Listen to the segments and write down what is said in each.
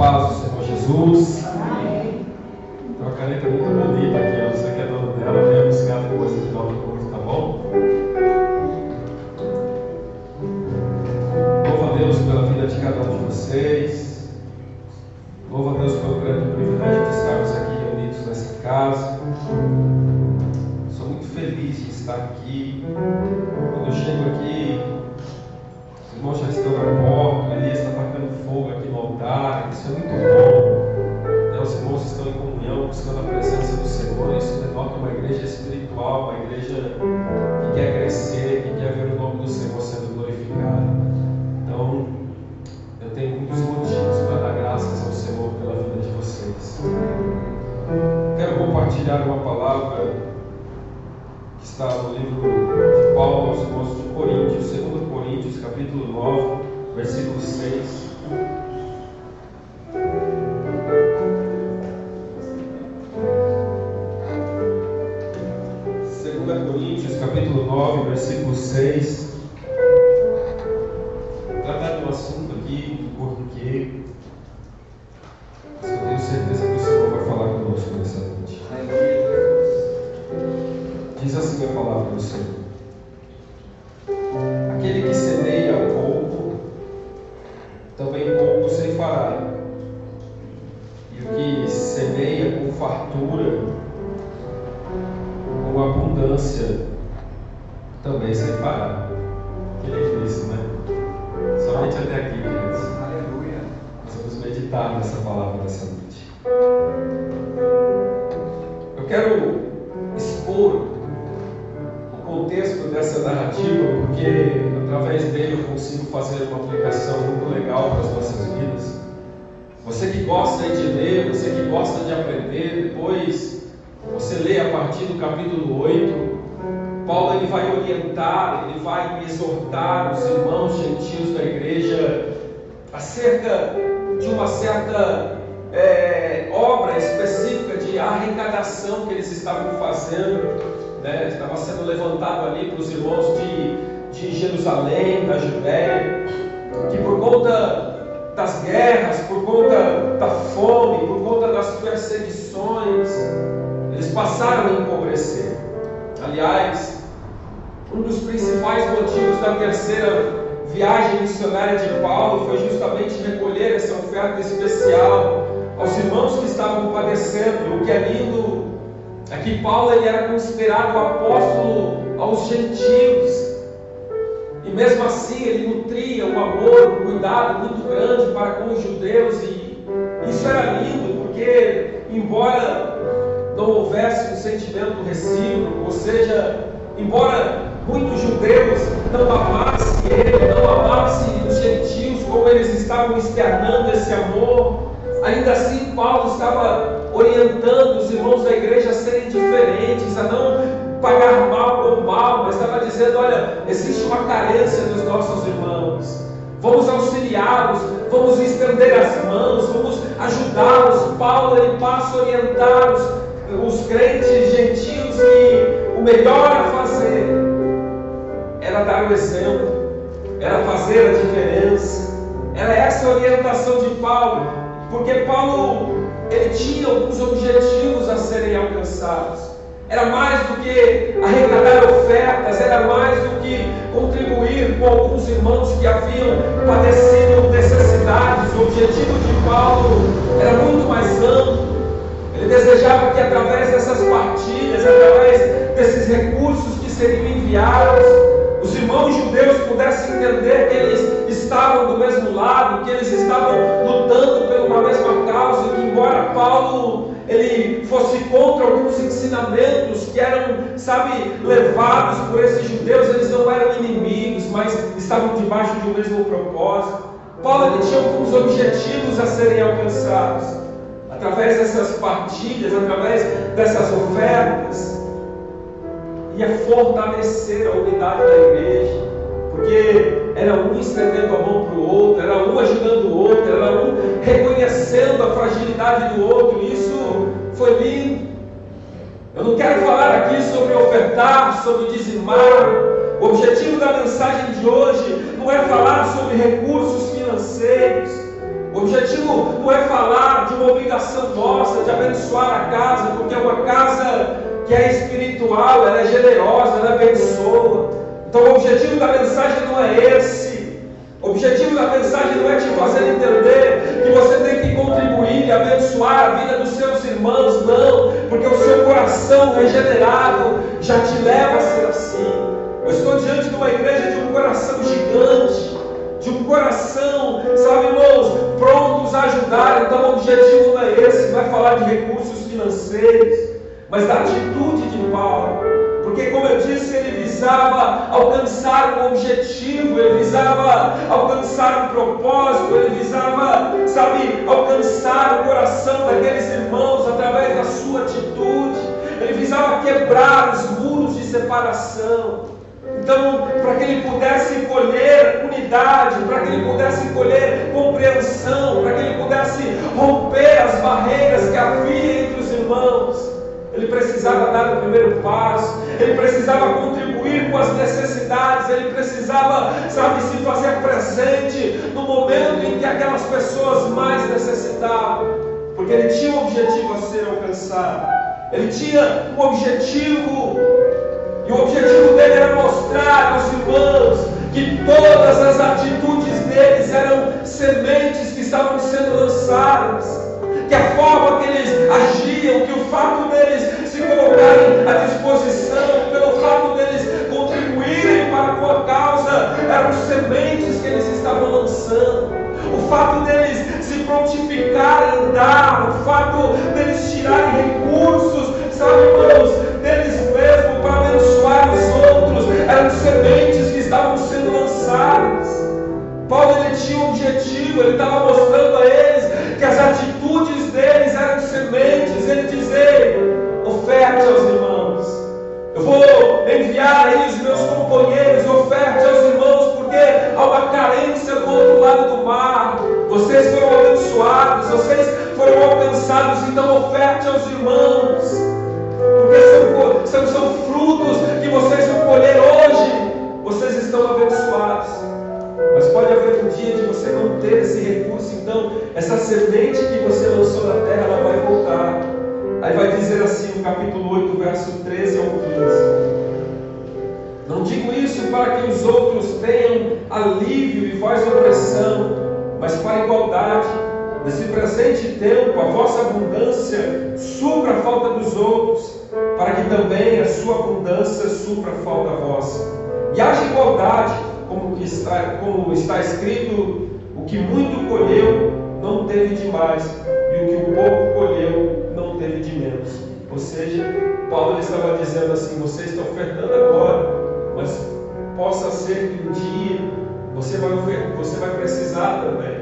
paz assim conta da fome, por conta das perseguições, eles passaram a empobrecer. Aliás, um dos principais motivos da terceira viagem missionária de Paulo foi justamente recolher essa oferta especial aos irmãos que estavam padecendo. O que é lindo é que Paulo ele era considerado apóstolo aos gentios. Mesmo assim ele nutria um amor, um cuidado muito grande para com os judeus. E isso era lindo, porque embora não houvesse um sentimento recíproco, ou seja, embora muitos judeus não amassem ele, não amassem os gentios como eles estavam externando esse amor, ainda assim Paulo estava orientando os irmãos da igreja a serem diferentes, a não pagar mal com mal, mas estava dizendo: olha, existe uma carência dos nossos irmãos. Vamos auxiliá-los, vamos estender as mãos, vamos ajudá-los. Paulo ele passa a orientar os, os crentes gentios que o melhor a fazer era dar o exemplo, era fazer a diferença. Era essa a orientação de Paulo, porque Paulo ele tinha alguns objetivos a serem alcançados. Era mais do que arrecadar ofertas, era mais do que contribuir com alguns irmãos que haviam padecido necessidades. O objetivo de Paulo era muito mais amplo. Ele desejava que através dessas partilhas, através desses recursos que seriam enviados, os irmãos judeus pudessem entender que eles estavam do mesmo lado, que eles estavam lutando por uma mesma causa, que embora Paulo ele fosse contra alguns ensinamentos que eram, sabe, levados por esses judeus, eles não eram inimigos, mas estavam debaixo de um mesmo propósito. Paulo ele tinha alguns objetivos a serem alcançados através dessas partilhas, através dessas ofertas. Ia fortalecer a unidade da igreja, porque era um estendendo a mão para o outro, era um ajudando o outro, era um reconhecendo a fragilidade do outro. Isso foi lindo. Eu não quero falar aqui sobre ofertar, sobre dizimar. O objetivo da mensagem de hoje não é falar sobre recursos financeiros. O objetivo não é falar uma obrigação nossa de abençoar a casa, porque é uma casa que é espiritual, ela é generosa, ela abençoa. Então o objetivo da mensagem não é esse. O objetivo da mensagem não é te fazer entender que você tem que contribuir e abençoar a vida dos seus irmãos, não, porque o seu coração regenerado já te leva a ser assim. Eu estou diante de uma igreja de um coração gigante, de um coração, sabe, irmãos, prontos a ajudar. Então o objetivo não é esse, não é falar de recursos financeiros, mas da atitude de Paulo. Porque, como eu disse, ele visava alcançar um objetivo, ele visava alcançar um propósito, ele visava, sabe, alcançar o coração daqueles irmãos através da sua atitude, ele visava quebrar os muros de separação. Então, para que ele pudesse colher unidade, para que ele pudesse colher compreensão, para que ele pudesse romper as barreiras que havia entre os irmãos, ele precisava dar o primeiro passo, ele precisava contribuir com as necessidades, ele precisava, sabe, se fazer presente no momento em que aquelas pessoas mais necessitavam, porque ele tinha um objetivo a ser alcançado, ele tinha um objetivo, e o objetivo dele era mostrar aos irmãos que todas as atitudes deles eram sementes que estavam sendo lançadas que a forma que eles agiam, que o fato deles se colocarem à disposição, pelo fato deles contribuírem para a tua causa, eram sementes que eles estavam lançando. O fato deles se prontificarem em dar, o fato deles tirarem recursos, sabe, irmãos, deles mesmos para abençoar os outros, eram sementes que estavam sendo lançadas. Paulo ele tinha um objetivo, ele estava mostrando a eles que as atitudes deles eram sementes. Ele dizia: oferte aos irmãos. Eu vou enviar aí os meus companheiros, oferte aos irmãos, porque há uma carência do outro lado do mar. Vocês foram abençoados, vocês foram alcançados, então oferte aos irmãos. Porque são, são, são frutos que vocês vão colher hoje. Vocês estão abençoados. Dia de você não ter esse recurso, então essa semente que você lançou na terra, ela vai voltar. Aí vai dizer assim no capítulo 8, verso 13 ao 15. Não digo isso para que os outros tenham alívio e voz opressão, mas para igualdade. Nesse presente tempo, a vossa abundância supra a falta dos outros, para que também a sua abundância supra a falta vossa. E haja igualdade como está, como está escrito, o que muito colheu não teve de mais, e o que o pouco colheu não teve de menos. Ou seja, Paulo estava dizendo assim: você está ofertando agora, mas possa ser que um dia você vai, você vai precisar também.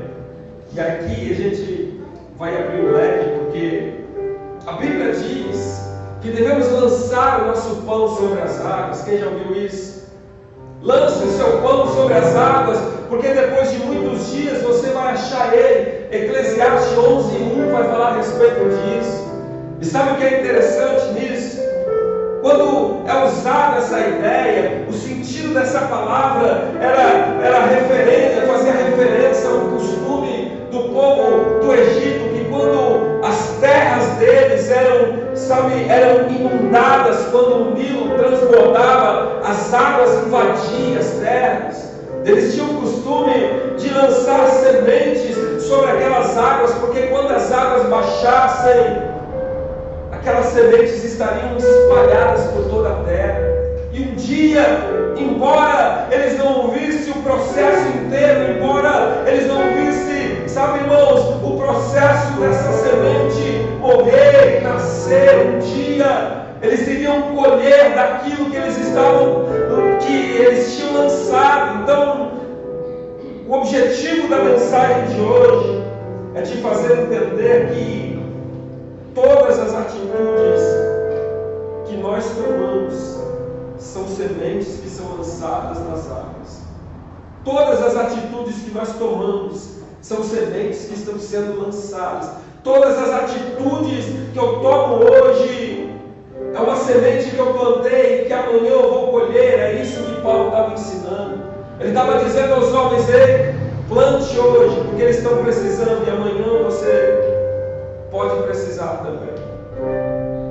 E aqui a gente vai abrir o leque, porque a Bíblia diz que devemos lançar o nosso pão sobre as águas. Quem já ouviu isso? Lance o seu pão sobre as águas, porque depois de muitos dias você vai achar ele. Eclesiastes 11, 1 vai falar a respeito disso. E sabe o que é interessante nisso? Quando é usada essa ideia, o sentido dessa palavra era, era referência, fazia referência a um costume do povo do Egito, que quando as terras deles eram sabe, eram inundadas quando o Nilo transbordava, as águas invadiam as terras. Eles tinham o costume de lançar sementes sobre aquelas águas, porque quando as águas baixassem, aquelas sementes estariam espalhadas por toda a terra. E um dia, embora eles não vissem o processo inteiro, embora eles não vissem, sabe, irmãos, o processo dessa semente morrer, nascer um dia, eles iriam colher daquilo que eles estavam, que eles tinham lançado. Então, o objetivo da mensagem de hoje é te fazer entender que todas as atitudes que nós tomamos são sementes que são lançadas nas águas. Todas as atitudes que nós tomamos são sementes que estão sendo lançadas. Todas as atitudes que eu tomo hoje é uma semente que eu plantei e que amanhã eu vou colher. É isso que Paulo estava ensinando. Ele estava dizendo aos homens: Ei, plante hoje, porque eles estão precisando e amanhã você pode precisar também.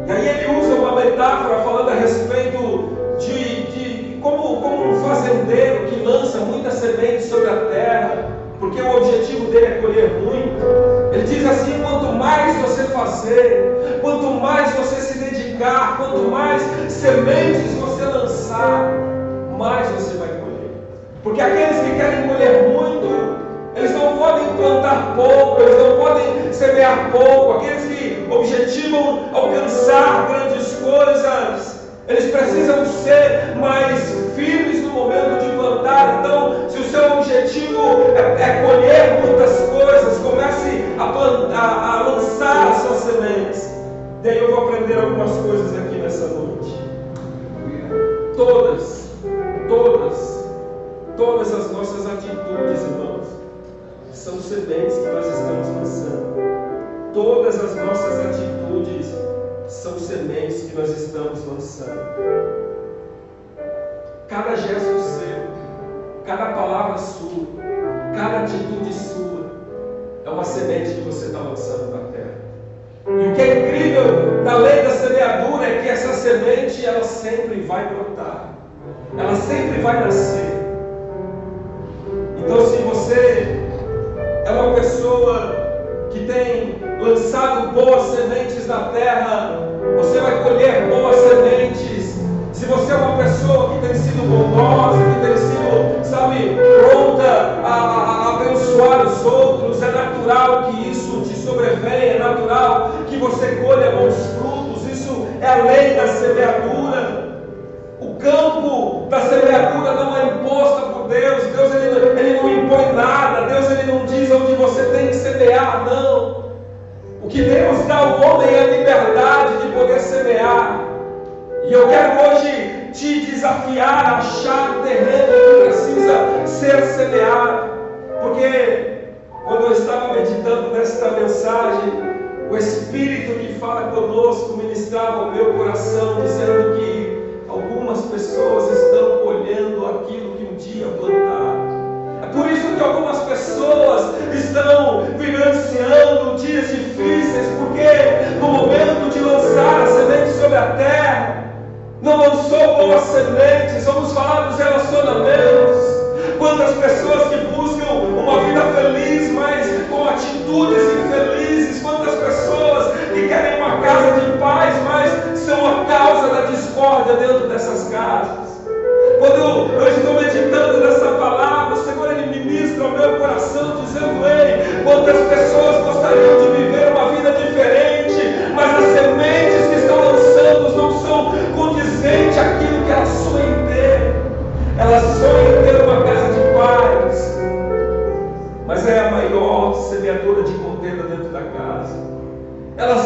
E aí ele usa uma metáfora falando a respeito de, de como, como um fazendeiro que lança muita semente sobre a terra, porque o objetivo dele é colher muito. Ele diz assim: quanto mais você fazer, se dedicar, quanto mais sementes você lançar, mais você vai colher. Porque aqueles que querem colher muito, eles não podem plantar pouco, eles não podem semear pouco. Aqueles que objetivam alcançar grandes coisas, eles precisam ser mais firmes no momento de plantar. Então, se o seu objetivo é, é colher muitas coisas, comece a, plantar, a lançar as suas sementes. Daí eu vou aprender algumas coisas aqui nessa noite. Todas, todas, todas as nossas atitudes, irmãos, são sementes que nós estamos lançando. Todas as nossas atitudes são sementes que nós estamos lançando. Cada gesto seu, cada palavra sua, cada atitude sua é uma semente que você está lançando na semente ela sempre vai brotar, ela sempre vai nascer. Então, se você é uma pessoa que tem lançado boas sementes na terra, você vai colher boas sementes. Se você é uma pessoa que tem sido bondosa, que tem sido, sabe, pronta a, a, abençoar os outros, é natural que isso te sobrevenha, é natural que você colha bons é a lei da semeadura. O campo da semeadura não é imposta por Deus, Deus ele, ele não impõe nada, Deus ele não diz onde você tem que semear, não. O que Deus dá ao homem é a liberdade de poder semear. E eu quero hoje te desafiar a achar terreno que precisa ser semeado. Porque quando eu estava meditando nesta mensagem, o Espírito que fala conosco ministrava o meu coração, dizendo que algumas pessoas estão colhendo aquilo que um dia plantaram. É por isso que algumas pessoas estão vivenciando dias difíceis, porque no momento de lançar a semente sobre a terra, não lançou boas sementes. Vamos falar dos relacionamentos. Discórdia dentro dessas casas. Quando eu estou meditando nessa palavra, o Senhor ele ministra ao meu coração, dizendo: Ei, quantas pessoas gostariam de viver uma vida diferente, mas as sementes que estão lançando não são condizentes àquilo que elas sonham ter. Elas sonham ter uma casa de paz, mas é a maior semeadora de contenda dentro da casa. Ela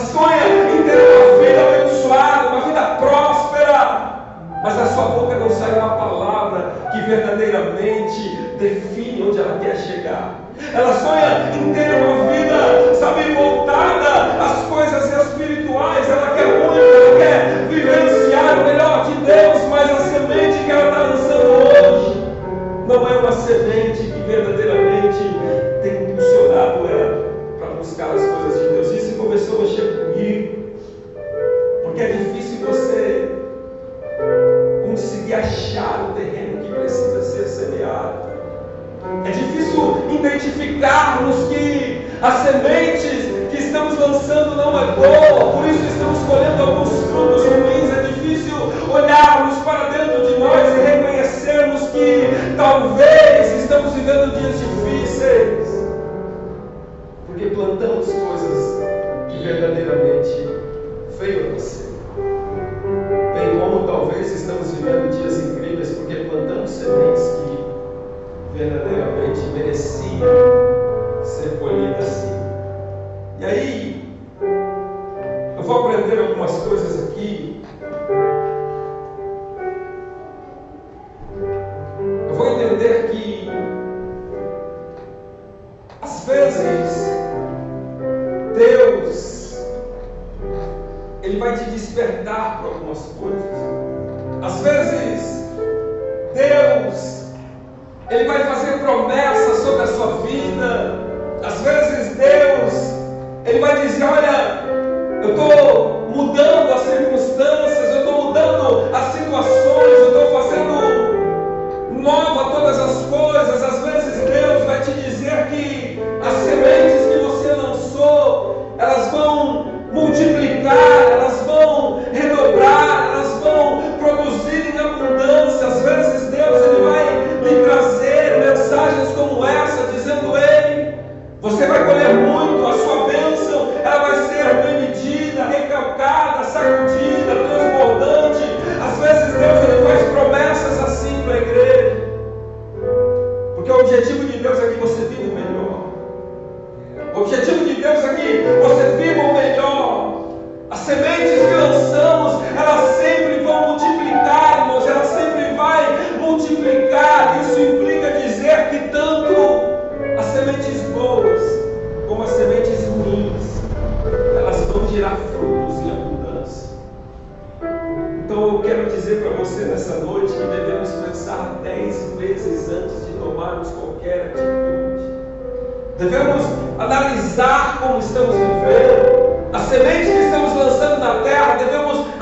estou mudando as circunstâncias, eu estou mudando as situações, eu estou fazendo nova todas as coisas. Às vezes, Deus vai te dizer que as sementes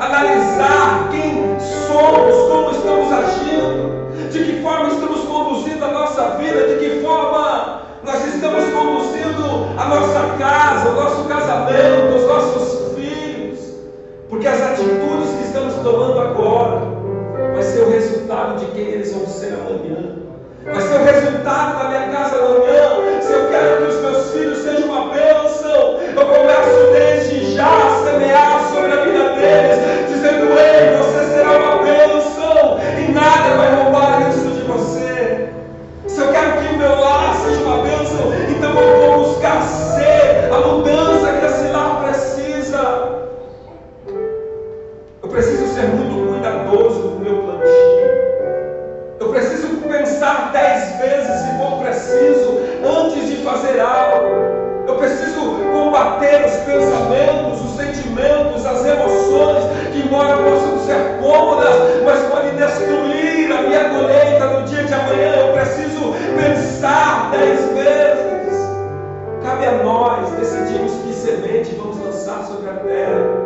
analisar quem somos, como estamos agindo, de que forma estamos conduzindo a nossa vida, de que forma nós estamos conduzindo a nossa casa, o nosso casamento, os nossos filhos, porque as atitudes que estamos tomando agora vai ser o resultado de quem eles vão ser amanhã. Vai ser o resultado da minha casa amanhã. Se eu quero que os meus filhos sejam uma bênção, eu começo desde já a semear você será uma bênção e nada vai roubar isso de você. Se eu quero que o meu lar seja uma bênção, então eu vou buscar ser a mudança que esse lar precisa. Eu preciso ser muito cuidadoso do meu plantio. Eu preciso pensar dez vezes, se for preciso, antes de fazer algo. Eu preciso combater os pensamentos, os sentimentos, as emoções embora possam ser cômodas, mas podem destruir a minha colheita no dia de amanhã. Eu preciso pensar dez vezes. Cabe a nós decidirmos que semente vamos lançar sobre a terra.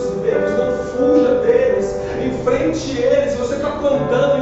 seus não fuja deles, enfrente eles. Você está plantando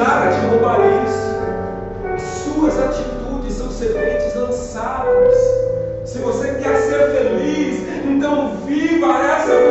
Nada de roubar isso. Suas atitudes são sementes lançadas. Se você quer ser feliz, então viva essa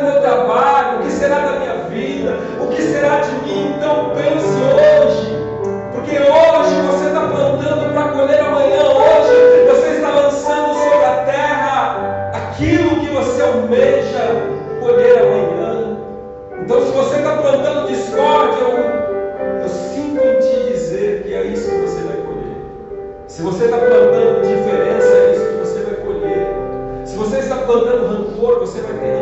do meu trabalho? O que será da minha vida? O que será de mim? Então pense hoje, porque hoje você está plantando para colher amanhã. Hoje você está lançando sobre a terra aquilo que você almeja colher amanhã. Então, se você está plantando discórdia, eu, eu sinto em te dizer que é isso que você vai colher. Se você está plantando diferença, é isso que você vai colher. Se você está plantando rancor, você vai ter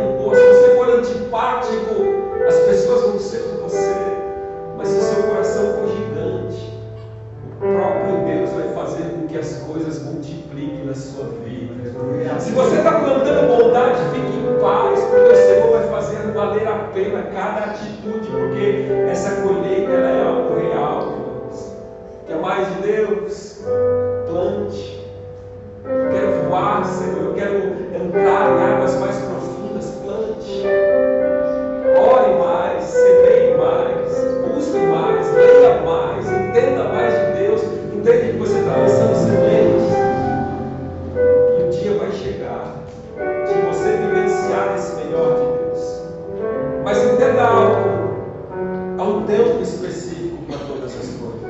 era algo a um Deus específico para todas as coisas.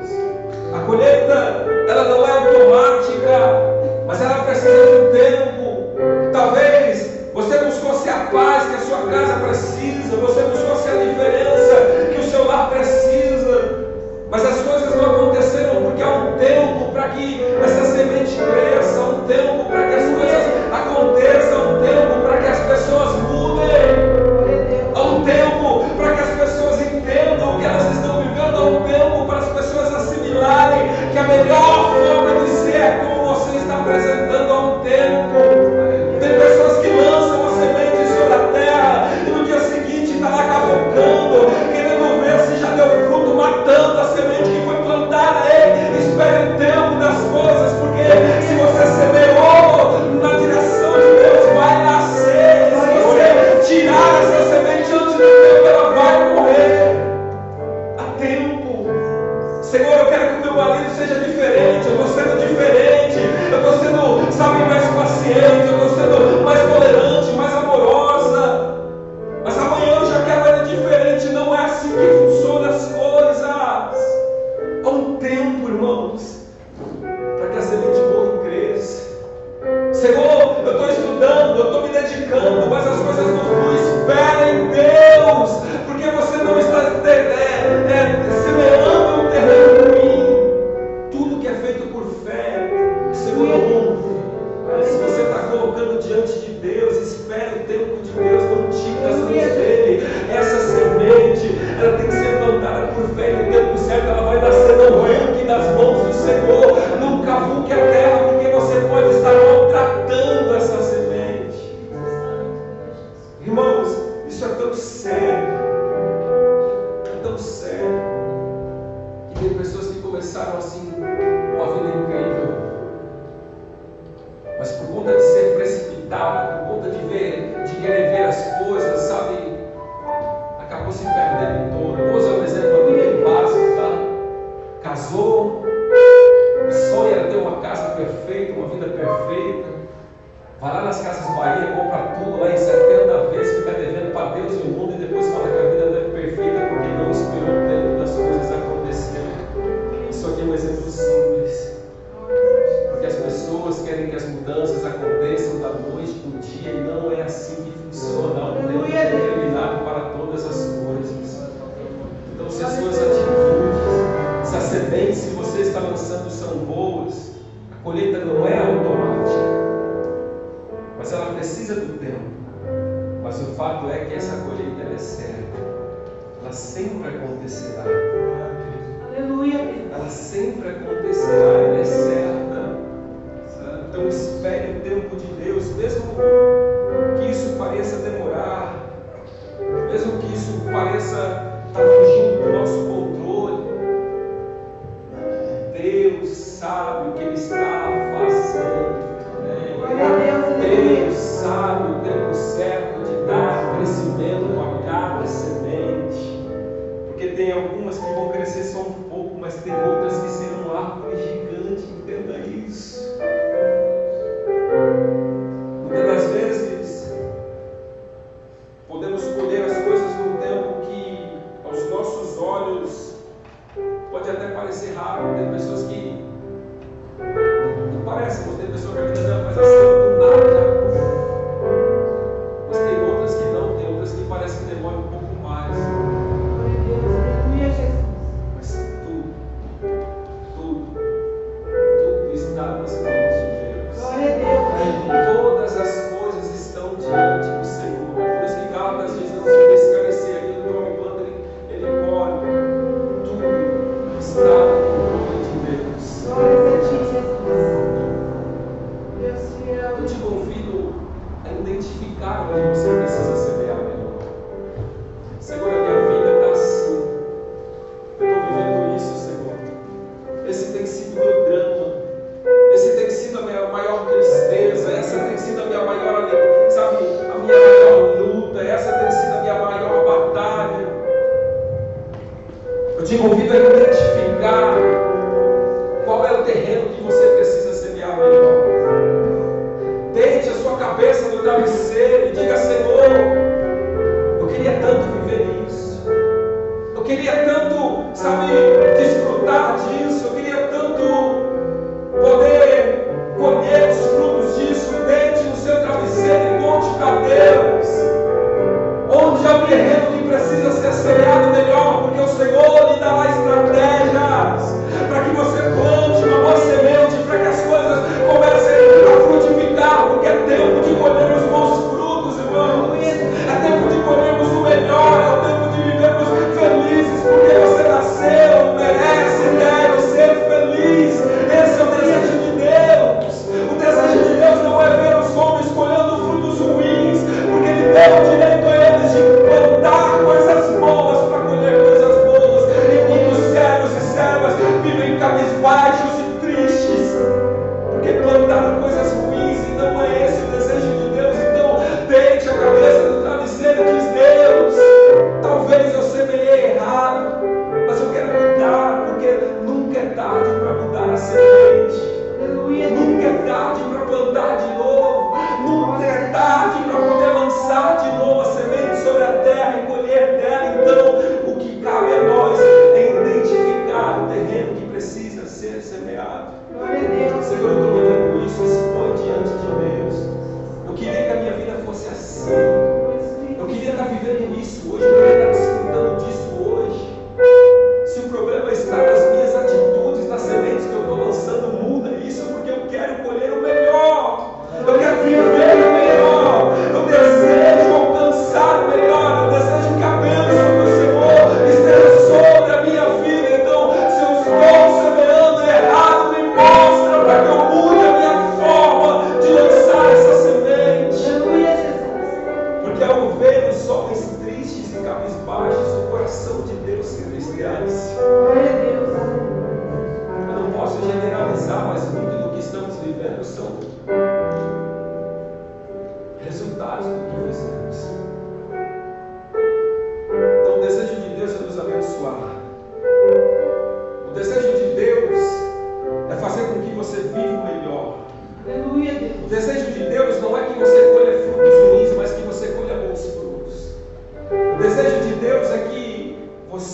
Sabe,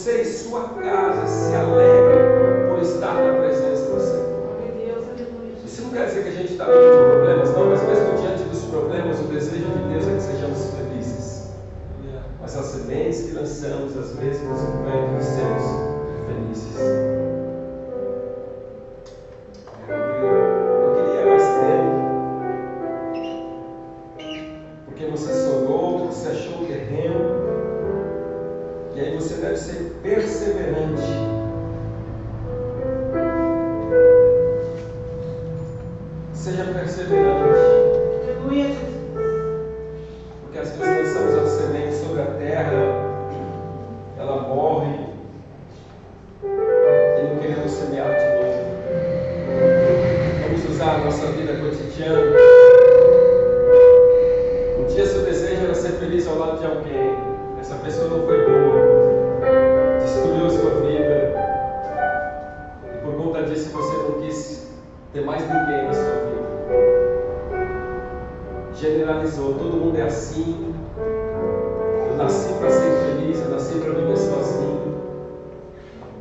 você e sua casa se alegrem por estar na presença do Senhor. Isso não quer dizer que a gente está livre de problemas, não, mas mesmo diante dos problemas, o desejo de Deus é que sejamos felizes. Mas as sementes que lançamos, as mesmas, não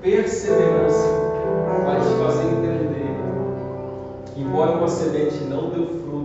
perseverança vai te fazer entender. que Embora uma semente não dê fruto,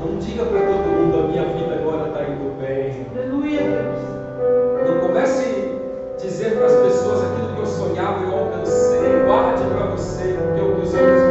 Não diga para todo mundo: a minha vida agora está indo bem. Aleluia, Deus. Não comece a dizer para as pessoas aquilo que eu sonhava e eu alcancei. Guarde para você, o que os outros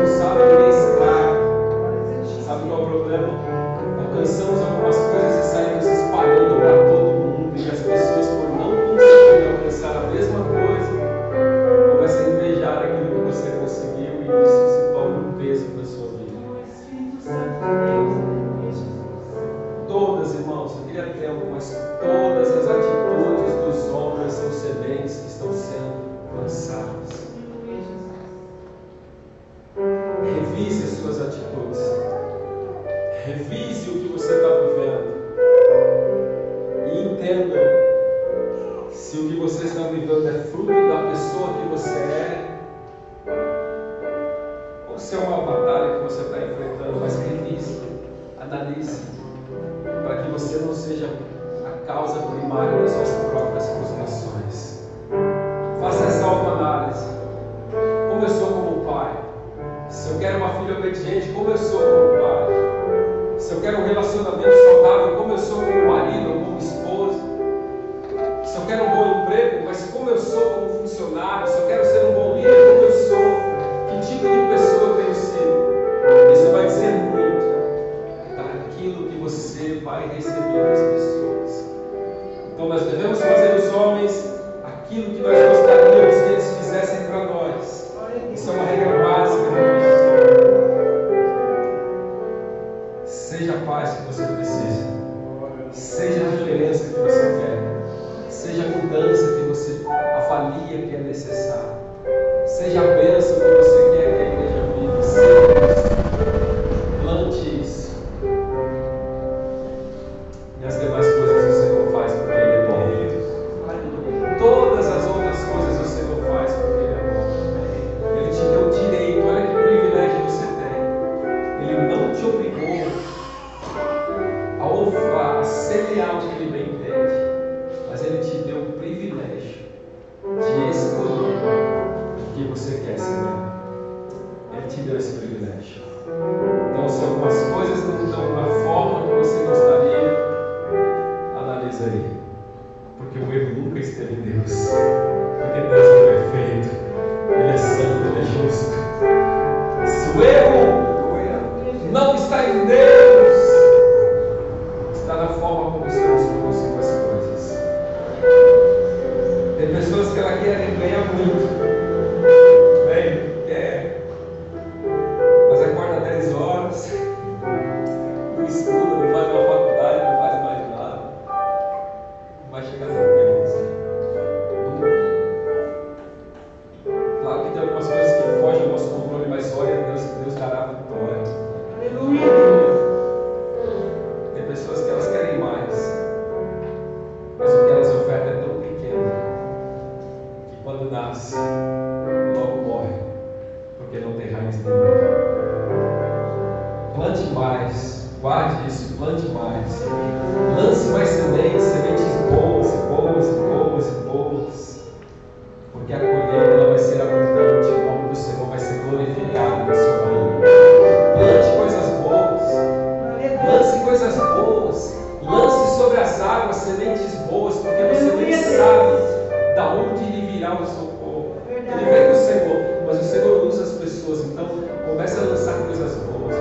sementes boas, porque você nem sabe da onde ele virá o socorro. Ele vem do Senhor, mas o Senhor usa as pessoas, então comece a lançar coisas boas.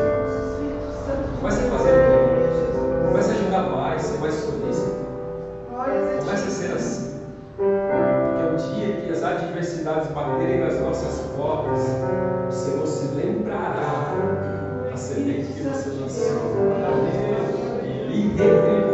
Comece a fazer bem, comece a ajudar mais, ser mais solícito. Comece a ser assim. Porque o dia que as adversidades baterem nas nossas portas, o Senhor se lembrará da semente que você lançou e lhe.